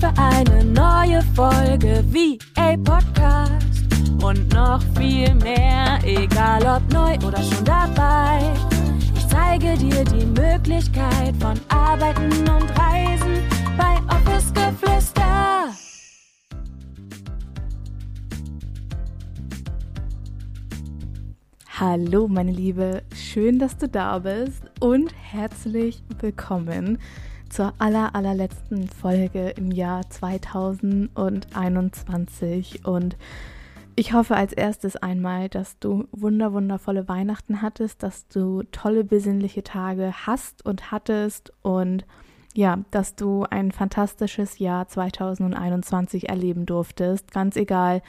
für eine neue Folge VA Podcast. Und noch viel mehr, egal ob neu oder schon dabei. Ich zeige dir die Möglichkeit von Arbeiten und Reisen bei Office Geflüster. Hallo meine Liebe, schön, dass du da bist und herzlich willkommen zur aller, allerletzten Folge im Jahr 2021 und ich hoffe als erstes einmal, dass du wunder wundervolle Weihnachten hattest, dass du tolle besinnliche Tage hast und hattest und ja, dass du ein fantastisches Jahr 2021 erleben durftest, ganz egal,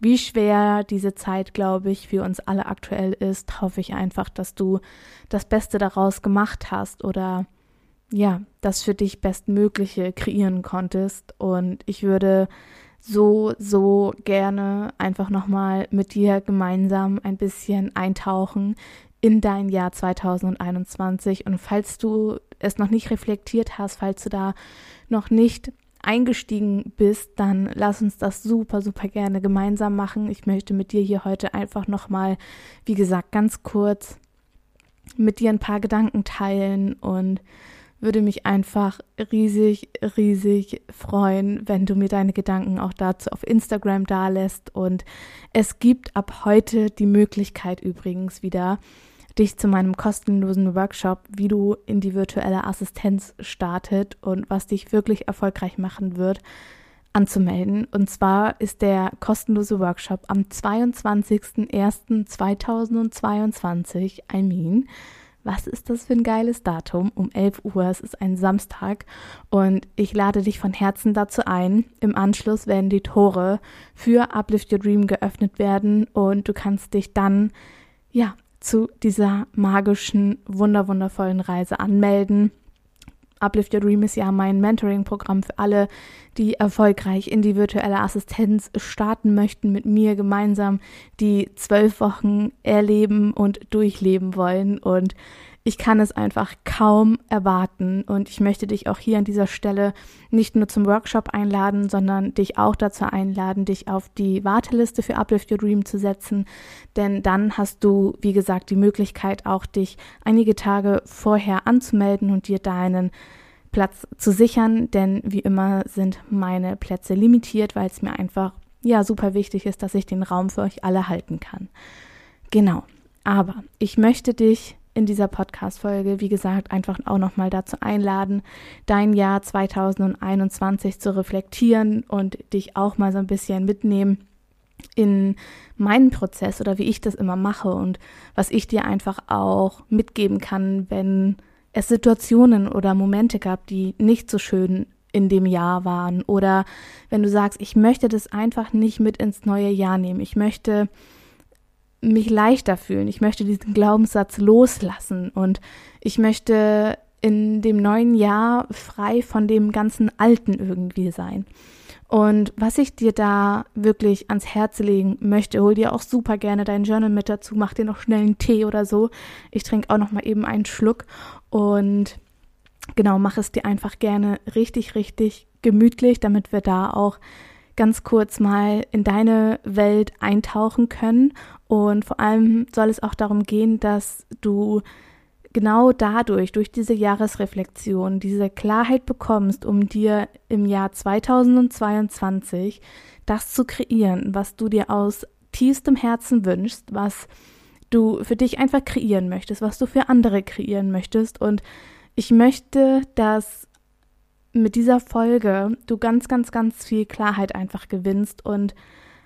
wie schwer diese Zeit, glaube ich, für uns alle aktuell ist, hoffe ich einfach, dass du das Beste daraus gemacht hast oder ja, das für dich Bestmögliche kreieren konntest. Und ich würde so, so gerne einfach nochmal mit dir gemeinsam ein bisschen eintauchen in dein Jahr 2021. Und falls du es noch nicht reflektiert hast, falls du da noch nicht eingestiegen bist, dann lass uns das super, super gerne gemeinsam machen. Ich möchte mit dir hier heute einfach nochmal, wie gesagt, ganz kurz mit dir ein paar Gedanken teilen und würde mich einfach riesig, riesig freuen, wenn du mir deine Gedanken auch dazu auf Instagram dalässt. Und es gibt ab heute die Möglichkeit übrigens wieder, dich zu meinem kostenlosen Workshop, wie du in die virtuelle Assistenz startet und was dich wirklich erfolgreich machen wird, anzumelden. Und zwar ist der kostenlose Workshop am 22.01.2022, I mean, was ist das für ein geiles Datum? Um 11 Uhr, es ist ein Samstag und ich lade dich von Herzen dazu ein. Im Anschluss werden die Tore für Uplift Your Dream geöffnet werden und du kannst dich dann, ja, zu dieser magischen, wunderwundervollen Reise anmelden. Uplift Your Dream ist ja mein Mentoring-Programm für alle, die erfolgreich in die virtuelle Assistenz starten möchten, mit mir gemeinsam die zwölf Wochen erleben und durchleben wollen. Und ich kann es einfach kaum erwarten und ich möchte dich auch hier an dieser Stelle nicht nur zum Workshop einladen, sondern dich auch dazu einladen, dich auf die Warteliste für Uplift Your Dream zu setzen, denn dann hast du, wie gesagt, die Möglichkeit auch dich einige Tage vorher anzumelden und dir deinen Platz zu sichern, denn wie immer sind meine Plätze limitiert, weil es mir einfach ja super wichtig ist, dass ich den Raum für euch alle halten kann. Genau. Aber ich möchte dich in dieser Podcast-Folge, wie gesagt, einfach auch nochmal dazu einladen, dein Jahr 2021 zu reflektieren und dich auch mal so ein bisschen mitnehmen in meinen Prozess oder wie ich das immer mache und was ich dir einfach auch mitgeben kann, wenn es Situationen oder Momente gab, die nicht so schön in dem Jahr waren. Oder wenn du sagst, ich möchte das einfach nicht mit ins neue Jahr nehmen, ich möchte mich leichter fühlen. Ich möchte diesen Glaubenssatz loslassen und ich möchte in dem neuen Jahr frei von dem ganzen Alten irgendwie sein. Und was ich dir da wirklich ans Herz legen möchte, hol dir auch super gerne dein Journal mit dazu, mach dir noch schnell einen Tee oder so. Ich trinke auch noch mal eben einen Schluck und genau, mach es dir einfach gerne richtig, richtig gemütlich, damit wir da auch ganz kurz mal in deine Welt eintauchen können. Und vor allem soll es auch darum gehen, dass du genau dadurch, durch diese Jahresreflexion, diese Klarheit bekommst, um dir im Jahr 2022 das zu kreieren, was du dir aus tiefstem Herzen wünschst, was du für dich einfach kreieren möchtest, was du für andere kreieren möchtest. Und ich möchte, dass mit dieser Folge du ganz, ganz, ganz viel Klarheit einfach gewinnst und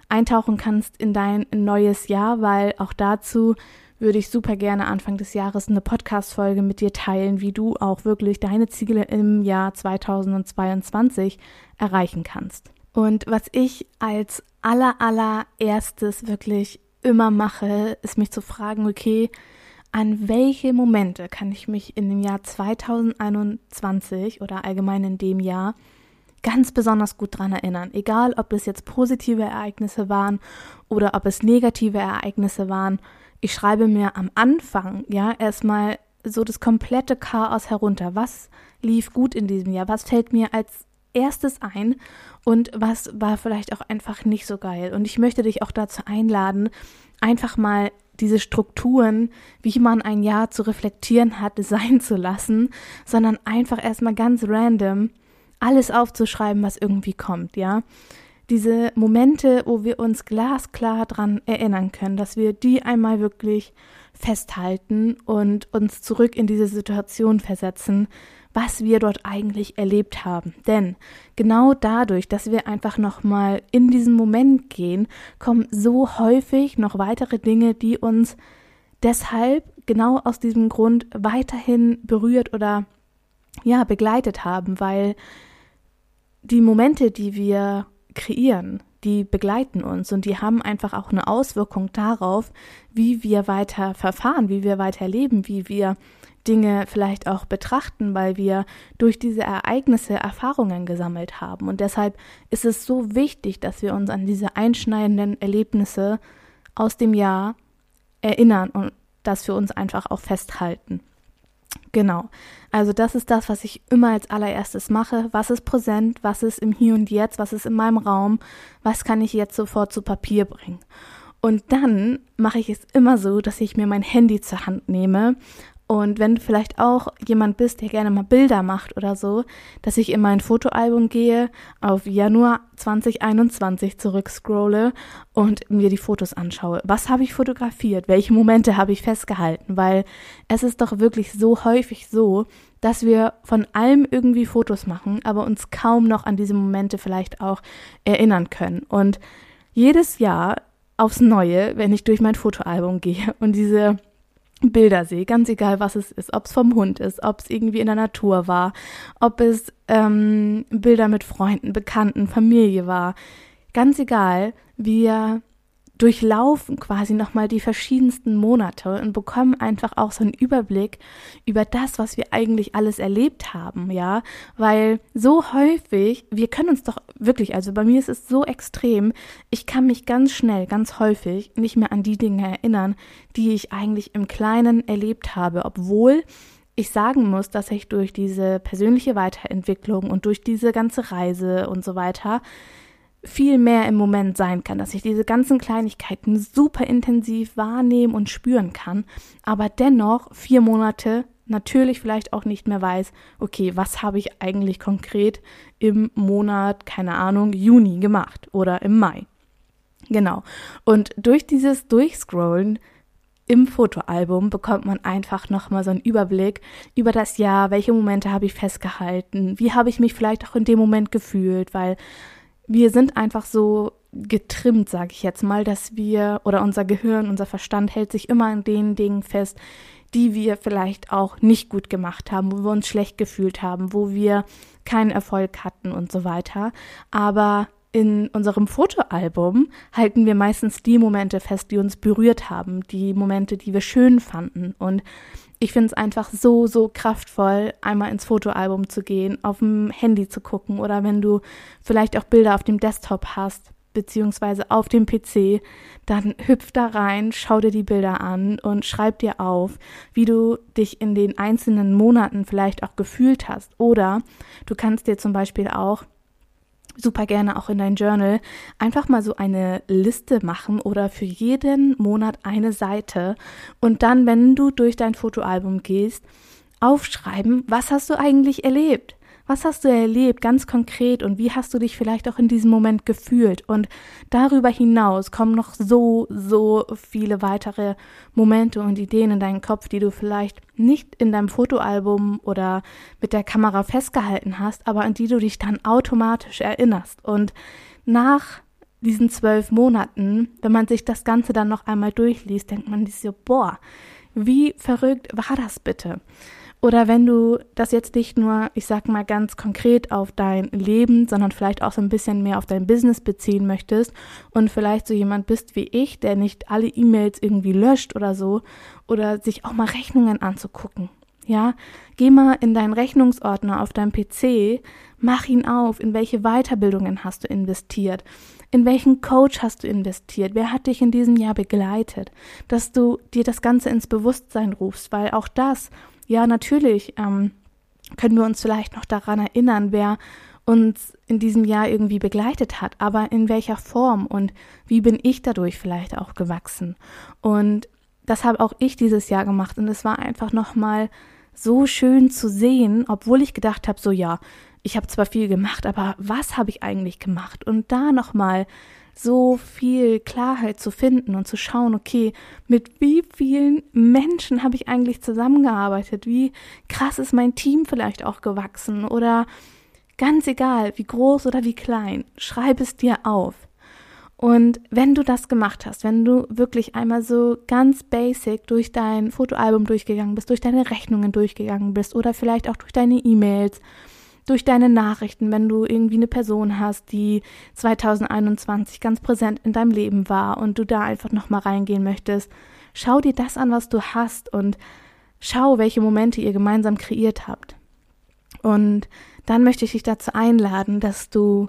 eintauchen kannst in dein neues Jahr, weil auch dazu würde ich super gerne Anfang des Jahres eine Podcast-Folge mit dir teilen, wie du auch wirklich deine Ziele im Jahr 2022 erreichen kannst. Und was ich als aller, allererstes wirklich immer mache, ist mich zu fragen, okay, an welche Momente kann ich mich in dem Jahr 2021 oder allgemein in dem Jahr ganz besonders gut dran erinnern. Egal, ob es jetzt positive Ereignisse waren oder ob es negative Ereignisse waren. Ich schreibe mir am Anfang, ja, erstmal so das komplette Chaos herunter. Was lief gut in diesem Jahr? Was fällt mir als erstes ein und was war vielleicht auch einfach nicht so geil. Und ich möchte dich auch dazu einladen, einfach mal diese Strukturen, wie man ein Jahr zu reflektieren hat, sein zu lassen, sondern einfach erstmal ganz random alles aufzuschreiben, was irgendwie kommt, ja. Diese Momente, wo wir uns glasklar dran erinnern können, dass wir die einmal wirklich festhalten und uns zurück in diese Situation versetzen, was wir dort eigentlich erlebt haben. Denn genau dadurch, dass wir einfach nochmal in diesen Moment gehen, kommen so häufig noch weitere Dinge, die uns deshalb genau aus diesem Grund weiterhin berührt oder ja, begleitet haben, weil die Momente, die wir kreieren, die begleiten uns und die haben einfach auch eine Auswirkung darauf, wie wir weiter verfahren, wie wir weiter leben, wie wir Dinge vielleicht auch betrachten, weil wir durch diese Ereignisse Erfahrungen gesammelt haben. Und deshalb ist es so wichtig, dass wir uns an diese einschneidenden Erlebnisse aus dem Jahr erinnern und dass wir uns einfach auch festhalten. Genau. Also das ist das, was ich immer als allererstes mache. Was ist präsent? Was ist im Hier und Jetzt? Was ist in meinem Raum? Was kann ich jetzt sofort zu Papier bringen? Und dann mache ich es immer so, dass ich mir mein Handy zur Hand nehme und wenn du vielleicht auch jemand bist, der gerne mal Bilder macht oder so, dass ich in mein Fotoalbum gehe, auf Januar 2021 zurückscrolle und mir die Fotos anschaue. Was habe ich fotografiert? Welche Momente habe ich festgehalten? Weil es ist doch wirklich so häufig so, dass wir von allem irgendwie Fotos machen, aber uns kaum noch an diese Momente vielleicht auch erinnern können. Und jedes Jahr aufs Neue, wenn ich durch mein Fotoalbum gehe und diese Bilder sehe, ganz egal was es ist, ob es vom Hund ist, ob es irgendwie in der Natur war, ob es ähm, Bilder mit Freunden, Bekannten, Familie war, ganz egal, wir durchlaufen quasi nochmal die verschiedensten Monate und bekommen einfach auch so einen Überblick über das, was wir eigentlich alles erlebt haben, ja, weil so häufig, wir können uns doch wirklich, also bei mir ist es so extrem, ich kann mich ganz schnell, ganz häufig nicht mehr an die Dinge erinnern, die ich eigentlich im Kleinen erlebt habe, obwohl ich sagen muss, dass ich durch diese persönliche Weiterentwicklung und durch diese ganze Reise und so weiter viel mehr im Moment sein kann, dass ich diese ganzen Kleinigkeiten super intensiv wahrnehmen und spüren kann, aber dennoch vier Monate natürlich vielleicht auch nicht mehr weiß, okay, was habe ich eigentlich konkret im Monat, keine Ahnung, Juni gemacht oder im Mai. Genau. Und durch dieses Durchscrollen im Fotoalbum bekommt man einfach nochmal so einen Überblick über das Jahr, welche Momente habe ich festgehalten, wie habe ich mich vielleicht auch in dem Moment gefühlt, weil wir sind einfach so getrimmt, sage ich jetzt mal, dass wir oder unser Gehirn, unser Verstand hält sich immer an den Dingen fest, die wir vielleicht auch nicht gut gemacht haben, wo wir uns schlecht gefühlt haben, wo wir keinen Erfolg hatten und so weiter. Aber in unserem Fotoalbum halten wir meistens die Momente fest, die uns berührt haben, die Momente, die wir schön fanden. Und ich finde es einfach so, so kraftvoll, einmal ins Fotoalbum zu gehen, auf dem Handy zu gucken oder wenn du vielleicht auch Bilder auf dem Desktop hast, beziehungsweise auf dem PC, dann hüpf da rein, schau dir die Bilder an und schreib dir auf, wie du dich in den einzelnen Monaten vielleicht auch gefühlt hast. Oder du kannst dir zum Beispiel auch super gerne auch in dein Journal einfach mal so eine Liste machen oder für jeden Monat eine Seite und dann, wenn du durch dein Fotoalbum gehst, aufschreiben, was hast du eigentlich erlebt? Was hast du erlebt, ganz konkret, und wie hast du dich vielleicht auch in diesem Moment gefühlt? Und darüber hinaus kommen noch so, so viele weitere Momente und Ideen in deinen Kopf, die du vielleicht nicht in deinem Fotoalbum oder mit der Kamera festgehalten hast, aber an die du dich dann automatisch erinnerst. Und nach diesen zwölf Monaten, wenn man sich das Ganze dann noch einmal durchliest, denkt man sich so, boah, wie verrückt war das bitte? Oder wenn du das jetzt nicht nur, ich sag mal ganz konkret auf dein Leben, sondern vielleicht auch so ein bisschen mehr auf dein Business beziehen möchtest und vielleicht so jemand bist wie ich, der nicht alle E-Mails irgendwie löscht oder so, oder sich auch mal Rechnungen anzugucken. Ja, geh mal in deinen Rechnungsordner auf deinem PC, mach ihn auf, in welche Weiterbildungen hast du investiert, in welchen Coach hast du investiert, wer hat dich in diesem Jahr begleitet, dass du dir das Ganze ins Bewusstsein rufst, weil auch das ja, natürlich ähm, können wir uns vielleicht noch daran erinnern, wer uns in diesem Jahr irgendwie begleitet hat, aber in welcher Form und wie bin ich dadurch vielleicht auch gewachsen. Und das habe auch ich dieses Jahr gemacht und es war einfach nochmal so schön zu sehen, obwohl ich gedacht habe, so ja, ich habe zwar viel gemacht, aber was habe ich eigentlich gemacht? Und da nochmal so viel Klarheit zu finden und zu schauen, okay, mit wie vielen Menschen habe ich eigentlich zusammengearbeitet? Wie krass ist mein Team vielleicht auch gewachsen? Oder ganz egal, wie groß oder wie klein, schreib es dir auf. Und wenn du das gemacht hast, wenn du wirklich einmal so ganz basic durch dein Fotoalbum durchgegangen bist, durch deine Rechnungen durchgegangen bist oder vielleicht auch durch deine E-Mails, durch deine Nachrichten, wenn du irgendwie eine Person hast, die 2021 ganz präsent in deinem Leben war und du da einfach nochmal reingehen möchtest, schau dir das an, was du hast und schau, welche Momente ihr gemeinsam kreiert habt. Und dann möchte ich dich dazu einladen, dass du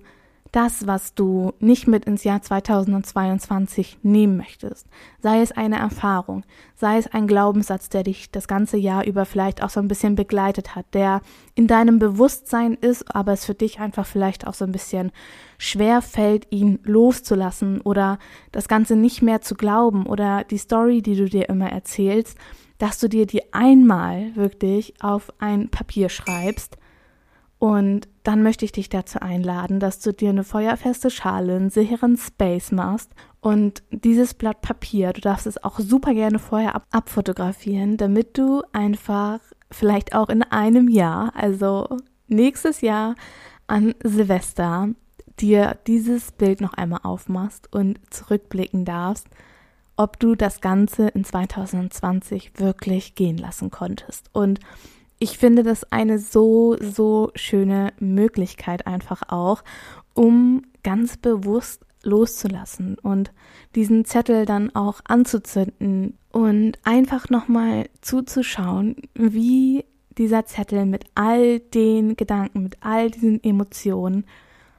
das, was du nicht mit ins Jahr 2022 nehmen möchtest. Sei es eine Erfahrung, sei es ein Glaubenssatz, der dich das ganze Jahr über vielleicht auch so ein bisschen begleitet hat, der in deinem Bewusstsein ist, aber es für dich einfach vielleicht auch so ein bisschen schwer fällt, ihn loszulassen oder das Ganze nicht mehr zu glauben oder die Story, die du dir immer erzählst, dass du dir die einmal wirklich auf ein Papier schreibst und dann möchte ich dich dazu einladen, dass du dir eine feuerfeste Schale, einen sicheren Space machst und dieses Blatt Papier, du darfst es auch super gerne vorher ab abfotografieren, damit du einfach vielleicht auch in einem Jahr, also nächstes Jahr an Silvester, dir dieses Bild noch einmal aufmachst und zurückblicken darfst, ob du das Ganze in 2020 wirklich gehen lassen konntest. Und ich finde das eine so, so schöne Möglichkeit einfach auch, um ganz bewusst loszulassen und diesen Zettel dann auch anzuzünden und einfach nochmal zuzuschauen, wie dieser Zettel mit all den Gedanken, mit all diesen Emotionen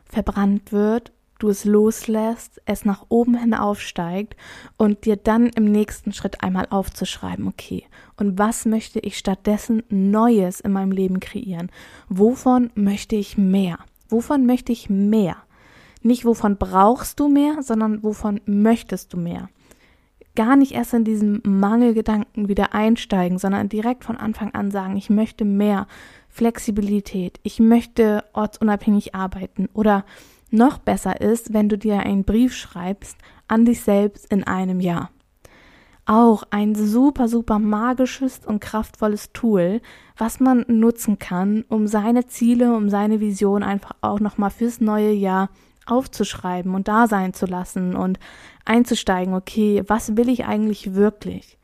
verbrannt wird du es loslässt, es nach oben hin aufsteigt und dir dann im nächsten Schritt einmal aufzuschreiben, okay, und was möchte ich stattdessen Neues in meinem Leben kreieren? Wovon möchte ich mehr? Wovon möchte ich mehr? Nicht wovon brauchst du mehr, sondern wovon möchtest du mehr? Gar nicht erst in diesen Mangelgedanken wieder einsteigen, sondern direkt von Anfang an sagen, ich möchte mehr Flexibilität, ich möchte ortsunabhängig arbeiten oder noch besser ist, wenn du dir einen Brief schreibst an dich selbst in einem Jahr. Auch ein super, super magisches und kraftvolles Tool, was man nutzen kann, um seine Ziele, um seine Vision einfach auch nochmal fürs neue Jahr aufzuschreiben und da sein zu lassen und einzusteigen, okay, was will ich eigentlich wirklich?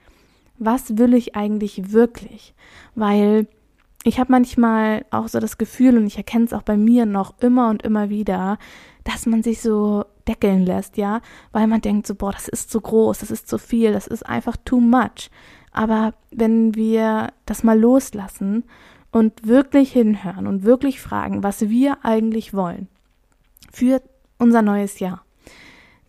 Was will ich eigentlich wirklich? Weil ich habe manchmal auch so das Gefühl, und ich erkenne es auch bei mir noch immer und immer wieder, dass man sich so deckeln lässt, ja, weil man denkt so, boah, das ist zu groß, das ist zu viel, das ist einfach too much. Aber wenn wir das mal loslassen und wirklich hinhören und wirklich fragen, was wir eigentlich wollen für unser neues Jahr,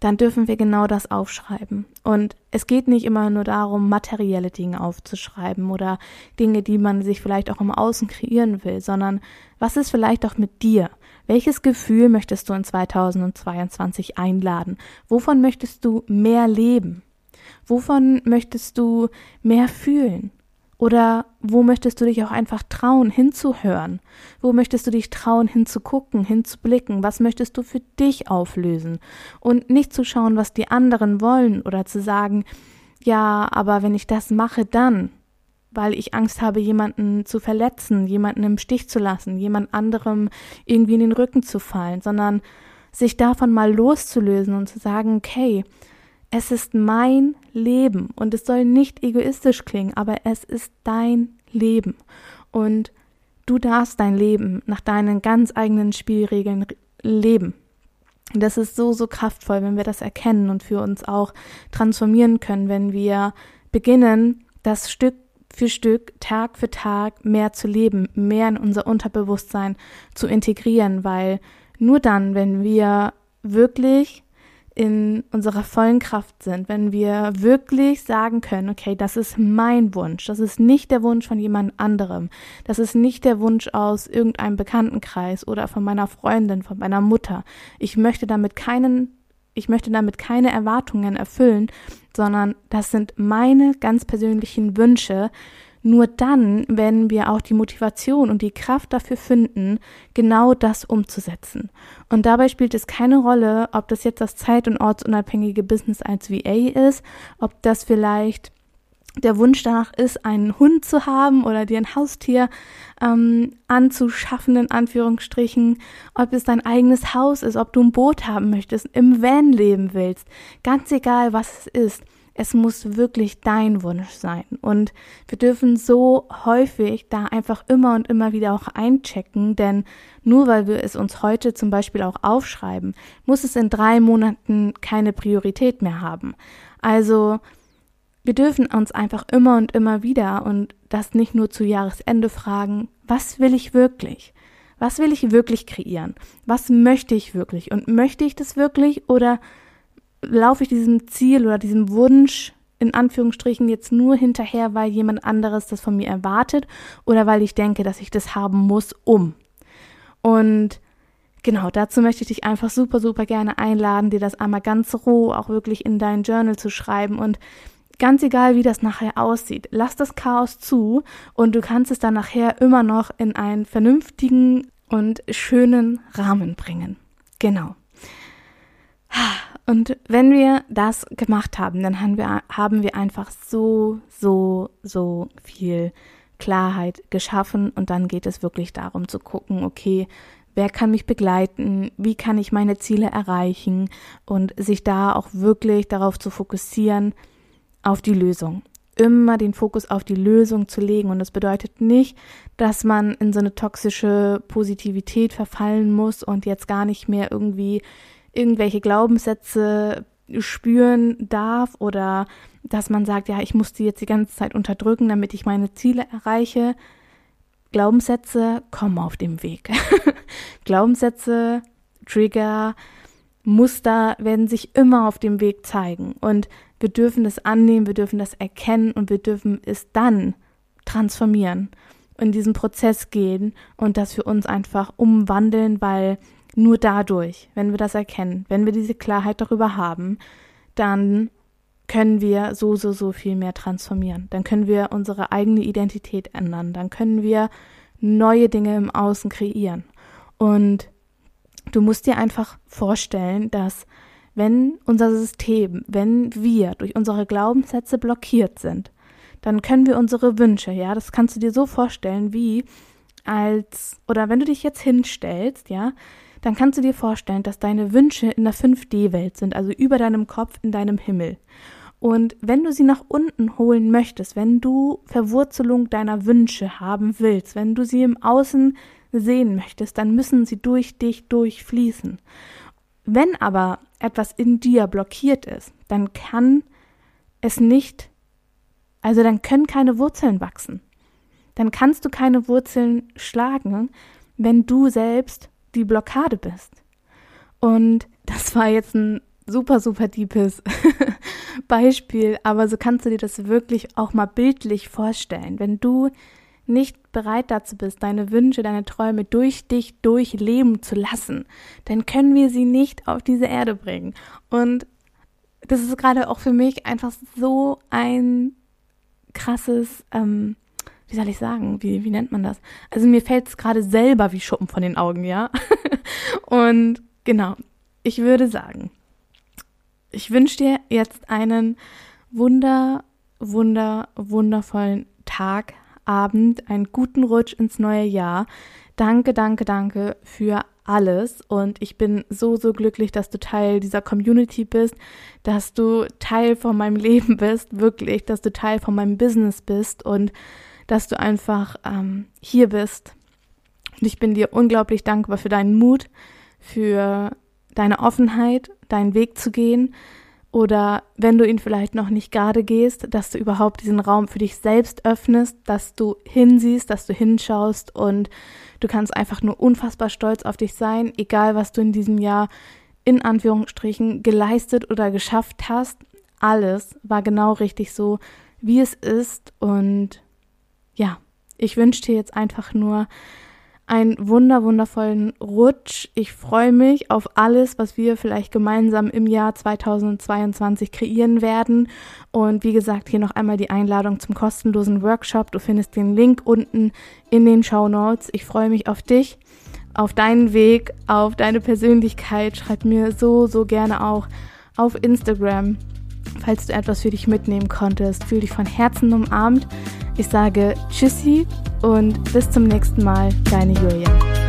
dann dürfen wir genau das aufschreiben. Und es geht nicht immer nur darum, materielle Dinge aufzuschreiben oder Dinge, die man sich vielleicht auch im Außen kreieren will, sondern was ist vielleicht auch mit dir? Welches Gefühl möchtest du in 2022 einladen? Wovon möchtest du mehr leben? Wovon möchtest du mehr fühlen? Oder wo möchtest du dich auch einfach trauen, hinzuhören? Wo möchtest du dich trauen, hinzugucken, hinzublicken? Was möchtest du für dich auflösen? Und nicht zu schauen, was die anderen wollen oder zu sagen, ja, aber wenn ich das mache, dann, weil ich Angst habe, jemanden zu verletzen, jemanden im Stich zu lassen, jemand anderem irgendwie in den Rücken zu fallen, sondern sich davon mal loszulösen und zu sagen, okay, es ist mein Leben. Und es soll nicht egoistisch klingen, aber es ist dein Leben. Und du darfst dein Leben nach deinen ganz eigenen Spielregeln leben. Das ist so, so kraftvoll, wenn wir das erkennen und für uns auch transformieren können, wenn wir beginnen, das Stück für Stück, Tag für Tag mehr zu leben, mehr in unser Unterbewusstsein zu integrieren, weil nur dann, wenn wir wirklich in unserer vollen Kraft sind, wenn wir wirklich sagen können, okay, das ist mein Wunsch, das ist nicht der Wunsch von jemand anderem, das ist nicht der Wunsch aus irgendeinem Bekanntenkreis oder von meiner Freundin, von meiner Mutter. Ich möchte damit keinen, ich möchte damit keine Erwartungen erfüllen, sondern das sind meine ganz persönlichen Wünsche, nur dann werden wir auch die Motivation und die Kraft dafür finden, genau das umzusetzen. Und dabei spielt es keine Rolle, ob das jetzt das zeit- und ortsunabhängige Business als VA ist, ob das vielleicht der Wunsch danach ist, einen Hund zu haben oder dir ein Haustier ähm, anzuschaffen, in Anführungsstrichen, ob es dein eigenes Haus ist, ob du ein Boot haben möchtest, im Van leben willst, ganz egal was es ist es muss wirklich dein Wunsch sein. Und wir dürfen so häufig da einfach immer und immer wieder auch einchecken, denn nur weil wir es uns heute zum Beispiel auch aufschreiben, muss es in drei Monaten keine Priorität mehr haben. Also wir dürfen uns einfach immer und immer wieder und das nicht nur zu Jahresende fragen, was will ich wirklich? Was will ich wirklich kreieren? Was möchte ich wirklich? Und möchte ich das wirklich oder laufe ich diesem Ziel oder diesem Wunsch in Anführungsstrichen jetzt nur hinterher, weil jemand anderes das von mir erwartet oder weil ich denke, dass ich das haben muss, um. Und genau, dazu möchte ich dich einfach super, super gerne einladen, dir das einmal ganz roh auch wirklich in dein Journal zu schreiben und ganz egal, wie das nachher aussieht, lass das Chaos zu und du kannst es dann nachher immer noch in einen vernünftigen und schönen Rahmen bringen. Genau. Und wenn wir das gemacht haben, dann haben wir, haben wir einfach so, so, so viel Klarheit geschaffen und dann geht es wirklich darum zu gucken, okay, wer kann mich begleiten, wie kann ich meine Ziele erreichen und sich da auch wirklich darauf zu fokussieren, auf die Lösung. Immer den Fokus auf die Lösung zu legen. Und das bedeutet nicht, dass man in so eine toxische Positivität verfallen muss und jetzt gar nicht mehr irgendwie irgendwelche Glaubenssätze spüren darf oder dass man sagt, ja, ich muss die jetzt die ganze Zeit unterdrücken, damit ich meine Ziele erreiche. Glaubenssätze kommen auf dem Weg. Glaubenssätze, Trigger, Muster werden sich immer auf dem Weg zeigen. Und wir dürfen das annehmen, wir dürfen das erkennen und wir dürfen es dann transformieren, in diesen Prozess gehen und das für uns einfach umwandeln, weil nur dadurch, wenn wir das erkennen, wenn wir diese Klarheit darüber haben, dann können wir so, so, so viel mehr transformieren. Dann können wir unsere eigene Identität ändern. Dann können wir neue Dinge im Außen kreieren. Und du musst dir einfach vorstellen, dass wenn unser System, wenn wir durch unsere Glaubenssätze blockiert sind, dann können wir unsere Wünsche, ja, das kannst du dir so vorstellen, wie als, oder wenn du dich jetzt hinstellst, ja, dann kannst du dir vorstellen, dass deine Wünsche in der 5D-Welt sind, also über deinem Kopf in deinem Himmel. Und wenn du sie nach unten holen möchtest, wenn du Verwurzelung deiner Wünsche haben willst, wenn du sie im Außen sehen möchtest, dann müssen sie durch dich durchfließen. Wenn aber etwas in dir blockiert ist, dann kann es nicht, also dann können keine Wurzeln wachsen. Dann kannst du keine Wurzeln schlagen, wenn du selbst die Blockade bist. Und das war jetzt ein super, super deepes Beispiel, aber so kannst du dir das wirklich auch mal bildlich vorstellen. Wenn du nicht bereit dazu bist, deine Wünsche, deine Träume durch dich durchleben zu lassen, dann können wir sie nicht auf diese Erde bringen. Und das ist gerade auch für mich einfach so ein krasses ähm, wie soll ich sagen, wie, wie nennt man das? Also mir fällt es gerade selber wie Schuppen von den Augen, ja. Und genau, ich würde sagen, ich wünsche dir jetzt einen wunder, wunder, wundervollen Tag, Abend, einen guten Rutsch ins neue Jahr. Danke, danke, danke für alles und ich bin so, so glücklich, dass du Teil dieser Community bist, dass du Teil von meinem Leben bist, wirklich, dass du Teil von meinem Business bist und dass du einfach ähm, hier bist. Und ich bin dir unglaublich dankbar für deinen Mut, für deine Offenheit, deinen Weg zu gehen. Oder wenn du ihn vielleicht noch nicht gerade gehst, dass du überhaupt diesen Raum für dich selbst öffnest, dass du hinsiehst, dass du hinschaust und du kannst einfach nur unfassbar stolz auf dich sein, egal was du in diesem Jahr in Anführungsstrichen geleistet oder geschafft hast. Alles war genau richtig so, wie es ist. Und ja, ich wünsche dir jetzt einfach nur einen wunder, wundervollen Rutsch. Ich freue mich auf alles, was wir vielleicht gemeinsam im Jahr 2022 kreieren werden. Und wie gesagt, hier noch einmal die Einladung zum kostenlosen Workshop. Du findest den Link unten in den Show Notes. Ich freue mich auf dich, auf deinen Weg, auf deine Persönlichkeit. Schreib mir so, so gerne auch auf Instagram, falls du etwas für dich mitnehmen konntest. Fühl dich von Herzen umarmt. Ich sage Tschüssi und bis zum nächsten Mal, deine Julia.